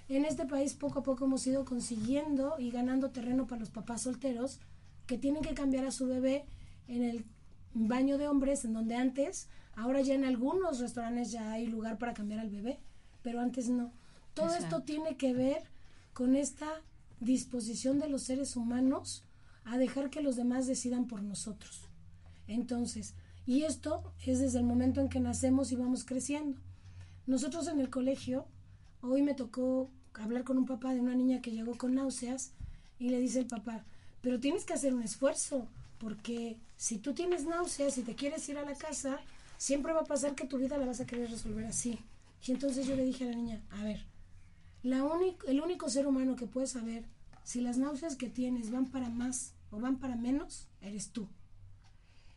En este país poco a poco hemos ido consiguiendo y ganando terreno para los papás solteros que tienen que cambiar a su bebé en el baño de hombres, en donde antes, ahora ya en algunos restaurantes ya hay lugar para cambiar al bebé, pero antes no. Todo esto tiene que ver con esta disposición de los seres humanos a dejar que los demás decidan por nosotros. Entonces, y esto es desde el momento en que nacemos y vamos creciendo. Nosotros en el colegio, hoy me tocó hablar con un papá de una niña que llegó con náuseas y le dice el papá, pero tienes que hacer un esfuerzo, porque si tú tienes náuseas y te quieres ir a la casa, siempre va a pasar que tu vida la vas a querer resolver así. Y entonces yo le dije a la niña, a ver, la único, el único ser humano que puede saber si las náuseas que tienes van para más o van para menos, eres tú.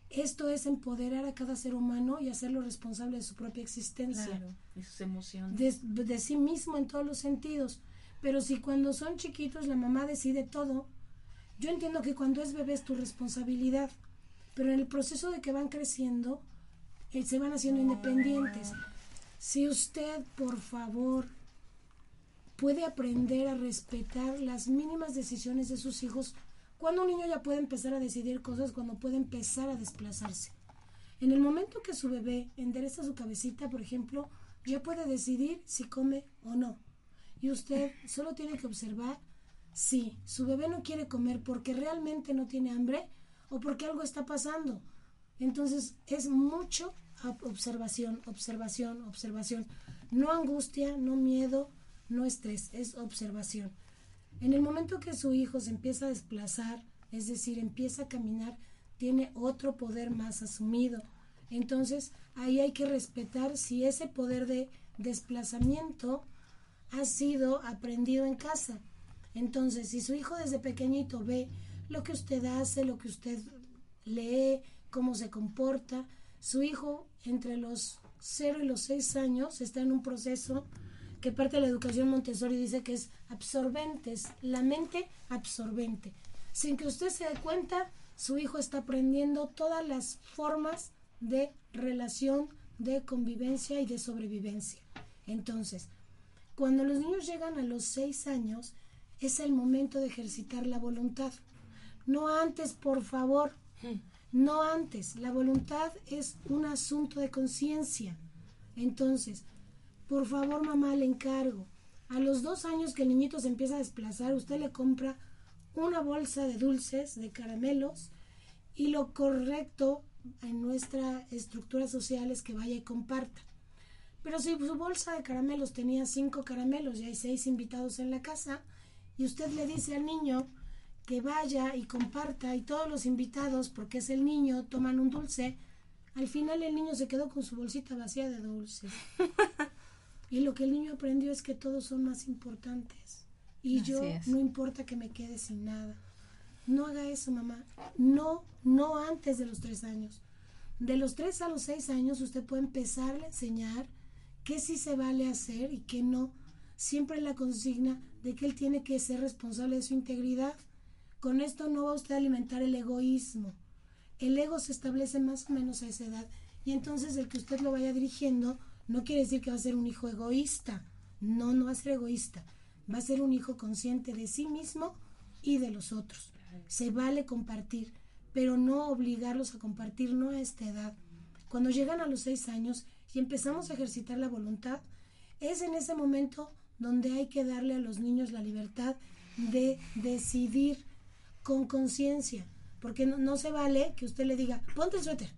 Esto es empoderar a cada ser humano y hacerlo responsable de su propia existencia y sus emociones. de, de sí mismo en todos los sentidos. Pero si cuando son chiquitos la mamá decide todo, yo entiendo que cuando es bebé es tu responsabilidad, pero en el proceso de que van creciendo, eh, se van haciendo independientes. Si usted, por favor, puede aprender a respetar las mínimas decisiones de sus hijos, cuando un niño ya puede empezar a decidir cosas, cuando puede empezar a desplazarse. En el momento que su bebé endereza su cabecita, por ejemplo, ya puede decidir si come o no. Y usted solo tiene que observar si su bebé no quiere comer porque realmente no tiene hambre o porque algo está pasando. Entonces es mucho ob- observación, observación, observación. No angustia, no miedo, no estrés, es observación. En el momento que su hijo se empieza a desplazar, es decir, empieza a caminar, tiene otro poder más asumido. Entonces, ahí hay que respetar si ese poder de desplazamiento ha sido aprendido en casa. Entonces, si su hijo desde pequeñito ve lo que usted hace, lo que usted lee, cómo se comporta. Su hijo entre los 0 y los 6 años está en un proceso que parte de la educación Montessori dice que es absorbente, es la mente absorbente. Sin que usted se dé cuenta, su hijo está aprendiendo todas las formas de relación, de convivencia y de sobrevivencia. Entonces, cuando los niños llegan a los 6 años, es el momento de ejercitar la voluntad. No antes, por favor. No antes. La voluntad es un asunto de conciencia. Entonces, por favor, mamá, le encargo. A los dos años que el niñito se empieza a desplazar, usted le compra una bolsa de dulces, de caramelos, y lo correcto en nuestra estructura social es que vaya y comparta. Pero si su bolsa de caramelos tenía cinco caramelos y hay seis invitados en la casa, y usted le dice al niño que vaya y comparta y todos los invitados, porque es el niño, toman un dulce, al final el niño se quedó con su bolsita vacía de dulces. y lo que el niño aprendió es que todos son más importantes. Y Así yo es. no importa que me quede sin nada. No haga eso, mamá. No, no antes de los tres años. De los tres a los seis años usted puede empezar a enseñar qué sí se vale hacer y qué no. Siempre la consigna de que él tiene que ser responsable de su integridad. Con esto no va usted a alimentar el egoísmo. El ego se establece más o menos a esa edad y entonces el que usted lo vaya dirigiendo no quiere decir que va a ser un hijo egoísta. No, no va a ser egoísta. Va a ser un hijo consciente de sí mismo y de los otros. Se vale compartir, pero no obligarlos a compartir, no a esta edad. Cuando llegan a los seis años y empezamos a ejercitar la voluntad, es en ese momento donde hay que darle a los niños la libertad de decidir con conciencia, porque no, no se vale que usted le diga, ponte el suéter.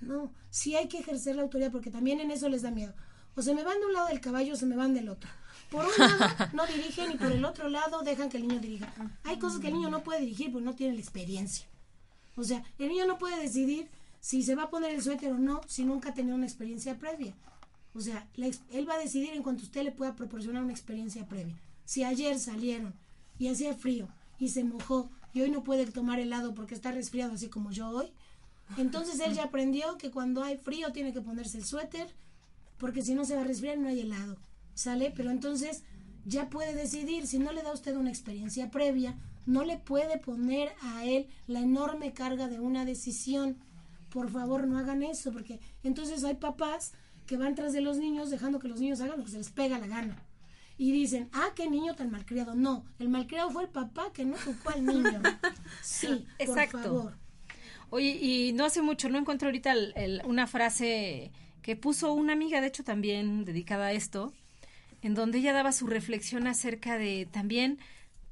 No, sí hay que ejercer la autoridad porque también en eso les da miedo. O se me van de un lado del caballo o se me van del otro. Por un lado no dirigen y por el otro lado dejan que el niño dirija. Hay cosas que el niño no puede dirigir porque no tiene la experiencia. O sea, el niño no puede decidir si se va a poner el suéter o no si nunca ha tenido una experiencia previa. O sea, él va a decidir en cuanto usted le pueda proporcionar una experiencia previa. Si ayer salieron y hacía frío y se mojó y hoy no puede tomar helado porque está resfriado así como yo hoy, entonces él ya aprendió que cuando hay frío tiene que ponerse el suéter porque si no se va a resfriar no hay helado. ¿Sale? Pero entonces ya puede decidir, si no le da usted una experiencia previa, no le puede poner a él la enorme carga de una decisión. Por favor, no hagan eso, porque entonces hay papás que van tras de los niños dejando que los niños hagan lo que se les pega la gana. Y dicen, ah, qué niño tan malcriado. No, el malcriado fue el papá que no educó al niño. Sí, Exacto. por favor. Oye, y no hace mucho, no encuentro ahorita el- el- una frase que puso una amiga, de hecho también dedicada a esto, en donde ella daba su reflexión acerca de también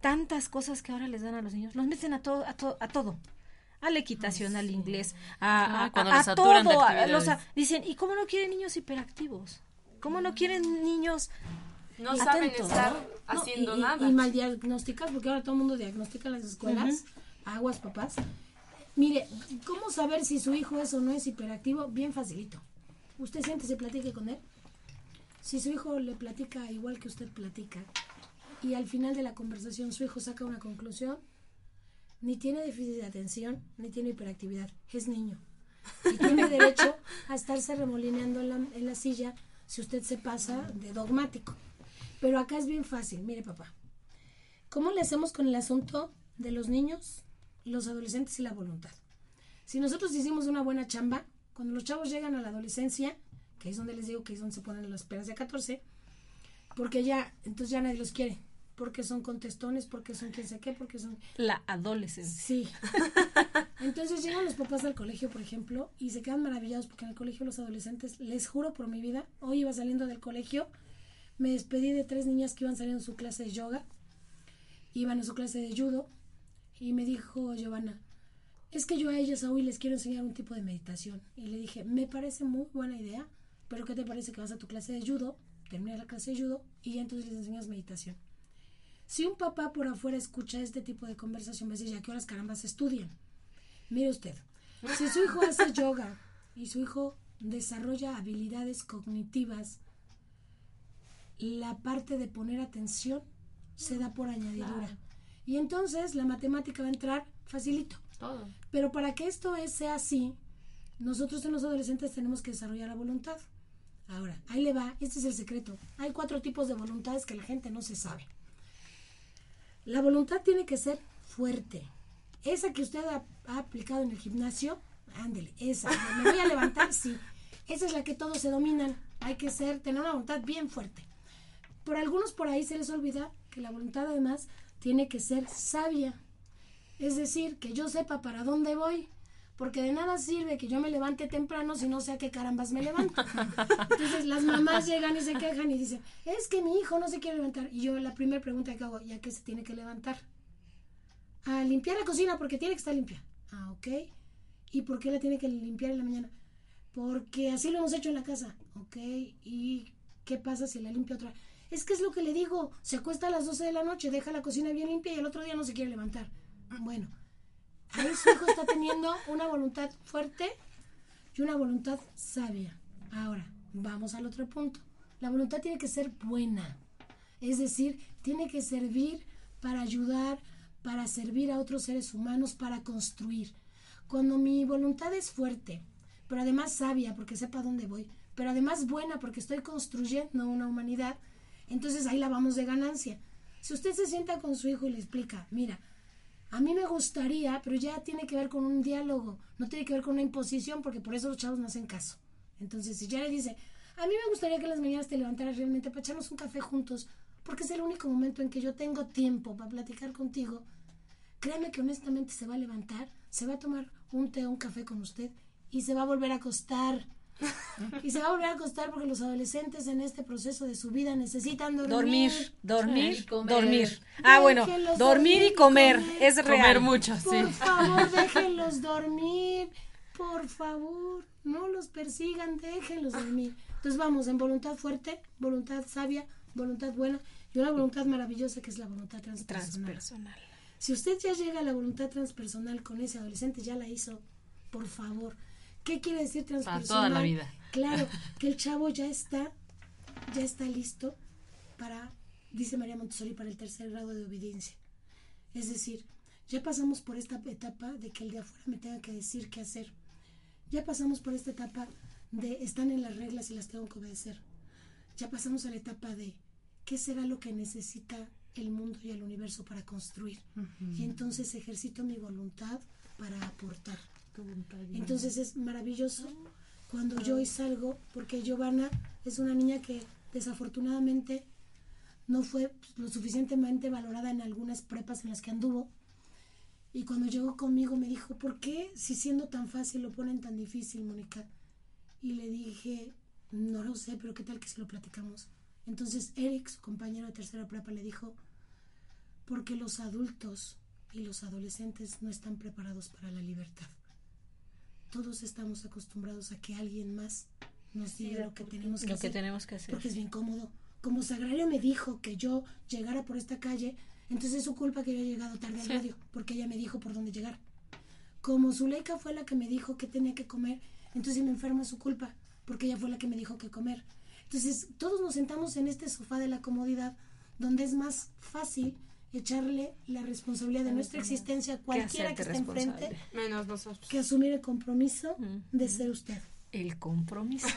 tantas cosas que ahora les dan a los niños, los meten a todo, a, to- a todo, a la equitación, al inglés, a, Ah, a- cuando a de todo, a- actividades. los a- dicen, ¿y cómo no quieren niños hiperactivos? ¿Cómo no quieren niños No saben estar haciendo y- nada. Y mal diagnosticar, porque ahora todo el mundo diagnostica en las escuelas. Aguas, papás. Mire, ¿cómo saber si su hijo es o no es hiperactivo? Bien facilito. Usted siente y platique con él. Si su hijo le platica igual que usted platica, y al final de la conversación su hijo saca una conclusión, ni tiene déficit de atención, ni tiene hiperactividad. Es niño. Y tiene derecho a estarse remolineando en la, en la silla si usted se pasa de dogmático. Pero acá es bien fácil, mire papá. ¿Cómo le hacemos con el asunto de los niños, los adolescentes y la voluntad? Si nosotros hicimos una buena chamba, cuando los chavos llegan a la adolescencia, que es donde les digo que es donde se ponen las peras de 14, porque ya, entonces ya nadie los quiere, porque son contestones, porque son quién sé qué, porque son... la adolescencia? Sí. Entonces llegan los papás al colegio, por ejemplo, y se quedan maravillados porque en el colegio los adolescentes, les juro por mi vida, hoy iba saliendo del colegio, me despedí de tres niñas que iban saliendo de su clase de yoga, iban a su clase de judo, y me dijo Giovanna, es que yo a ellas hoy les quiero enseñar un tipo de meditación. Y le dije, me parece muy buena idea, pero ¿qué te parece que vas a tu clase de judo, terminas la clase de judo y ya entonces les enseñas meditación? Si un papá por afuera escucha este tipo de conversación, va a decir, ¿y a qué horas carambas estudian? Mire usted, si su hijo hace yoga y su hijo desarrolla habilidades cognitivas, la parte de poner atención se da por añadidura. Y entonces la matemática va a entrar facilito. Todo. Pero para que esto es- sea así, nosotros en los adolescentes tenemos que desarrollar la voluntad. Ahora, ahí le va, este es el secreto. Hay cuatro tipos de voluntades que la gente no se sabe. La voluntad tiene que ser fuerte. Esa que usted ha, ha aplicado en el gimnasio, ándele, esa. Me voy a levantar, sí. Esa es la que todos se dominan. Hay que ser, tener una voluntad bien fuerte. Por algunos por ahí se les olvida que la voluntad además tiene que ser sabia. Es decir, que yo sepa para dónde voy. Porque de nada sirve que yo me levante temprano si no sé a qué carambas me levanto. Entonces las mamás llegan y se quejan y dicen, es que mi hijo no se quiere levantar. Y yo la primera pregunta que hago, ¿ya qué se tiene que levantar? A limpiar la cocina porque tiene que estar limpia. Ah, ok. ¿Y por qué la tiene que limpiar en la mañana? Porque así lo hemos hecho en la casa. Ok. ¿Y qué pasa si la limpia otra? Es que es lo que le digo. Se acuesta a las 12 de la noche, deja la cocina bien limpia y el otro día no se quiere levantar. Bueno, ahí su hijo está teniendo una voluntad fuerte y una voluntad sabia. Ahora, vamos al otro punto. La voluntad tiene que ser buena. Es decir, tiene que servir para ayudar, para servir a otros seres humanos, para construir. Cuando mi voluntad es fuerte, pero además sabia porque sepa dónde voy, pero además buena porque estoy construyendo una humanidad, entonces ahí la vamos de ganancia. Si usted se sienta con su hijo y le explica, mira, a mí me gustaría, pero ya tiene que ver con un diálogo, no tiene que ver con una imposición, porque por eso los chavos no hacen caso. Entonces, si ya le dice, a mí me gustaría que las mañanas te levantaras realmente para echarnos un café juntos, porque es el único momento en que yo tengo tiempo para platicar contigo, créame que honestamente se va a levantar, se va a tomar un té o un café con usted y se va a volver a acostar. Y se va a volver a acostar porque los adolescentes en este proceso de su vida necesitan dormir. Dormir, dormir, comer. dormir. Ah, bueno, Déjenlos dormir y comer, es real. Comer mucho, sí. Por favor, déjenlos dormir. Por favor, no los persigan, déjenlos dormir. Entonces vamos, en voluntad fuerte, voluntad sabia, voluntad buena y una voluntad maravillosa que es la voluntad transpersonal. Transpersonal. Si usted ya llega a la voluntad transpersonal con ese adolescente, ya la hizo, por favor. ¿Qué quiere decir Para transpersonal? toda la vida. Claro, que el chavo ya está, ya está listo para, dice María Montessori, para el tercer grado de obediencia. Es decir, ya pasamos por esta etapa de que el de afuera me tenga que decir qué hacer. Ya pasamos por esta etapa de están en las reglas y las tengo que obedecer. Ya pasamos a la etapa de qué será lo que necesita el mundo y el universo para construir. Y entonces ejercito mi voluntad para aportar. Entonces es maravilloso cuando yo hoy salgo, porque Giovanna es una niña que desafortunadamente no fue lo suficientemente valorada en algunas prepas en las que anduvo. Y cuando llegó conmigo me dijo, ¿por qué si siendo tan fácil lo ponen tan difícil, Mónica? Y le dije, no lo sé, pero ¿qué tal que si lo platicamos? Entonces Eric, su compañero de tercera prepa, le dijo, porque los adultos y los adolescentes no están preparados para la libertad. Todos estamos acostumbrados a que alguien más nos diga lo que tenemos que Lo que hacer tenemos que hacer. porque es bien cómodo. Como Sagrario me dijo que yo llegara por esta calle, entonces es su culpa que yo haya llegado tarde al radio, porque ella me dijo por dónde llegar. Como Zuleika fue la que me dijo que tenía que comer, entonces si me enfermo es su culpa, porque ella fue la que me dijo que comer. Entonces todos nos sentamos en este sofá de la comodidad, donde es más fácil echarle la responsabilidad de nuestra existencia a cualquiera que esté enfrente. Menos nosotros. que asumir el compromiso de ser usted. El compromiso.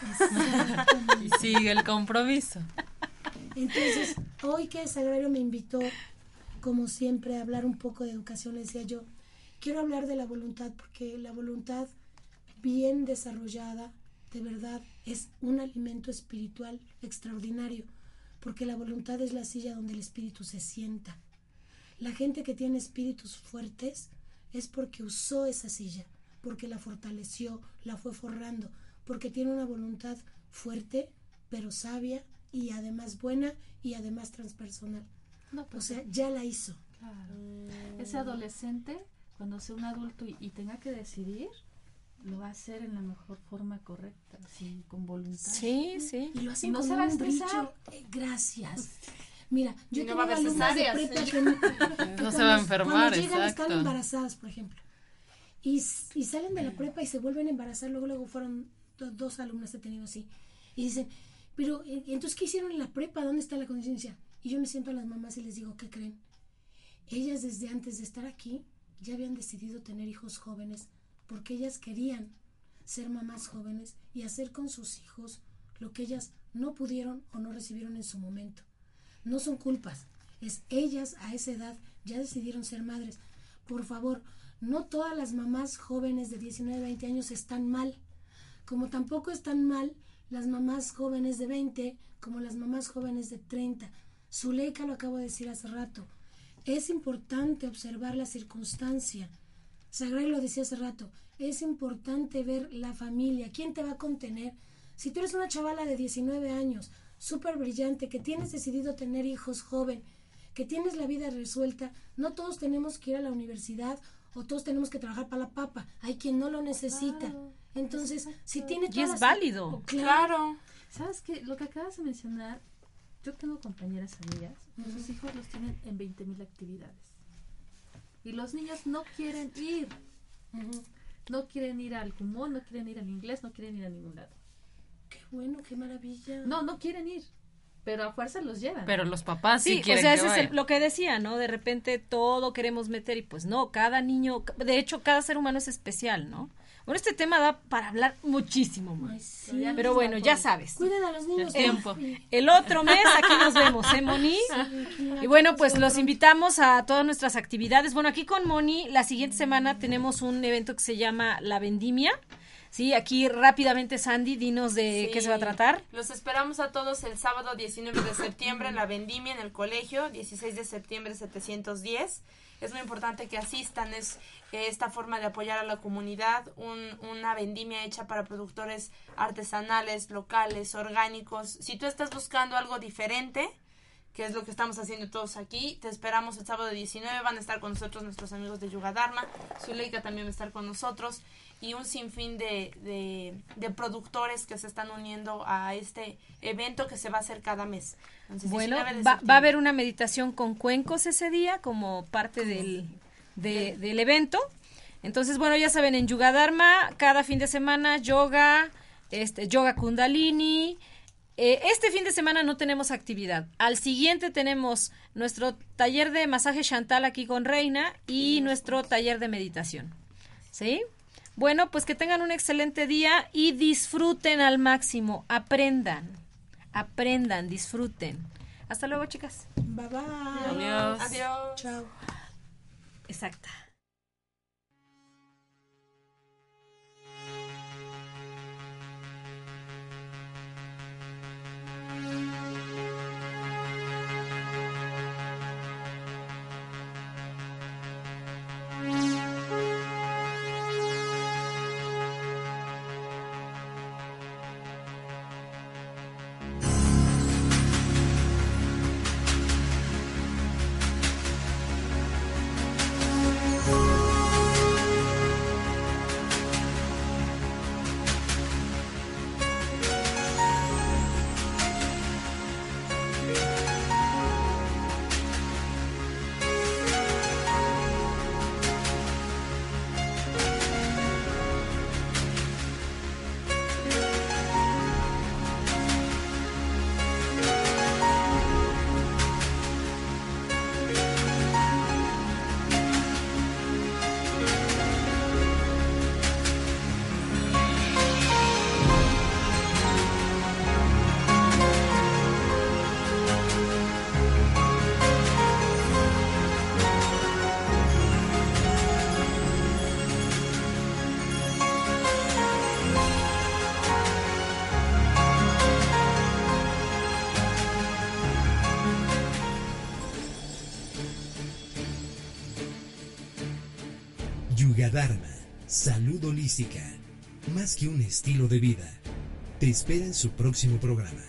Y sigue el compromiso. Entonces, hoy que Sagrario me invitó, como siempre, a hablar un poco de educación, le decía yo, quiero hablar de la voluntad, porque la voluntad bien desarrollada, de verdad, es un alimento espiritual extraordinario, porque la voluntad es la silla donde el espíritu se sienta. La gente que tiene espíritus fuertes es porque usó esa silla, porque la fortaleció, la fue forrando, porque tiene una voluntad fuerte, pero sabia y además buena y además transpersonal. No, O pues sea, ya la hizo. Claro. Ese adolescente, cuando sea un adulto y, y tenga que decidir, lo va a hacer en la mejor forma correcta, sí, con voluntad. Sí, sí. Y lo hacen Y no con se va a un brillo. Eh, gracias. Mira, yo no tengo va a haber alumnas de prepa sí. que, que No se cuando- va a enfermar, cuando llegan están exacto. embarazadas, por ejemplo. Y, y salen de la prepa y se vuelven a embarazar. Luego, luego fueron do- dos alumnas he tenido así. Y dicen, pero eh, entonces, ¿qué hicieron en la prepa? ¿Dónde está la conciencia? Y yo me siento a las mamás y les digo, ¿qué creen? Ellas desde antes de estar aquí ya habían decidido tener hijos jóvenes porque ellas querían ser mamás jóvenes y hacer con sus hijos lo que ellas no pudieron o no recibieron en su momento. No son culpas, es ellas a esa edad ya decidieron ser madres. Por favor, no todas las mamás jóvenes de 19, 20 años están mal, como tampoco están mal las mamás jóvenes de 20 como las mamás jóvenes de 30. Zuleika lo acabo de decir hace rato. Es importante observar la circunstancia. Sagray lo decía hace rato. Es importante ver la familia. ¿Quién te va a contener? Si tú eres una chavala de 19 años, súper brillante, que tienes decidido tener hijos joven, que tienes la vida resuelta, no todos tenemos que ir a la universidad o todos tenemos que trabajar para la papa. Hay quien no lo necesita. Entonces, si tiene Y todas es las- válido. Claro. ¿Sabes qué? Lo que acabas de mencionar, yo tengo compañeras amigas, que sus hijos los tienen en 20.000 actividades. Y los niños no quieren ir. No quieren ir al Kumon, no quieren ir al inglés, no quieren ir a ningún lado. Qué bueno, qué maravilla. No, no quieren ir. Pero a fuerza los llevan. Pero los papás sí, Sí, o quieren sea, que ese es el- lo que decía, ¿no? De repente todo queremos meter y pues no, cada niño, de hecho, cada ser humano es especial, ¿no? Bueno, este tema da para hablar muchísimo más. Ay, sí. Pero bueno, ya sabes. Cuiden a los niños. El tiempo. El otro mes aquí nos vemos, ¿eh, Moni? Y bueno, pues los invitamos a todas nuestras actividades. Bueno, aquí con Moni, la siguiente semana tenemos un evento que se llama La Vendimia. Sí, aquí rápidamente, Sandy, dinos de qué se va a tratar. Los esperamos a todos el sábado 19 de septiembre en la Vendimia, en el colegio, 16 de septiembre 710. Es muy importante que asistan, es eh, esta forma de apoyar a la comunidad, un- una vendimia hecha para productores artesanales, locales, orgánicos. Si tú estás buscando algo diferente, que es lo que estamos haciendo todos aquí. Te esperamos el sábado 19. Van a estar con nosotros nuestros amigos de Yuga Dharma. Zuleika también va a estar con nosotros. Y un sinfín de, de, de productores que se están uniendo a este evento que se va a hacer cada mes. Entonces, Bueno, 19 de va, va a haber una meditación con cuencos ese día como parte del, de- del evento. Entonces, bueno, ya saben, en Yuga Dharma, cada fin de semana, yoga, este, yoga kundalini. Eh, este fin de semana no tenemos actividad. Al siguiente tenemos nuestro taller de masaje Chantal aquí con Reina y nuestro taller de meditación. ¿Sí? Bueno, pues que tengan un excelente día y disfruten al máximo. Aprendan. Aprendan, disfruten. Hasta luego, chicas. Bye bye. Adiós. Adiós. Chao. Exacta. Salud holística, más que un estilo de vida. Te espera en su próximo programa.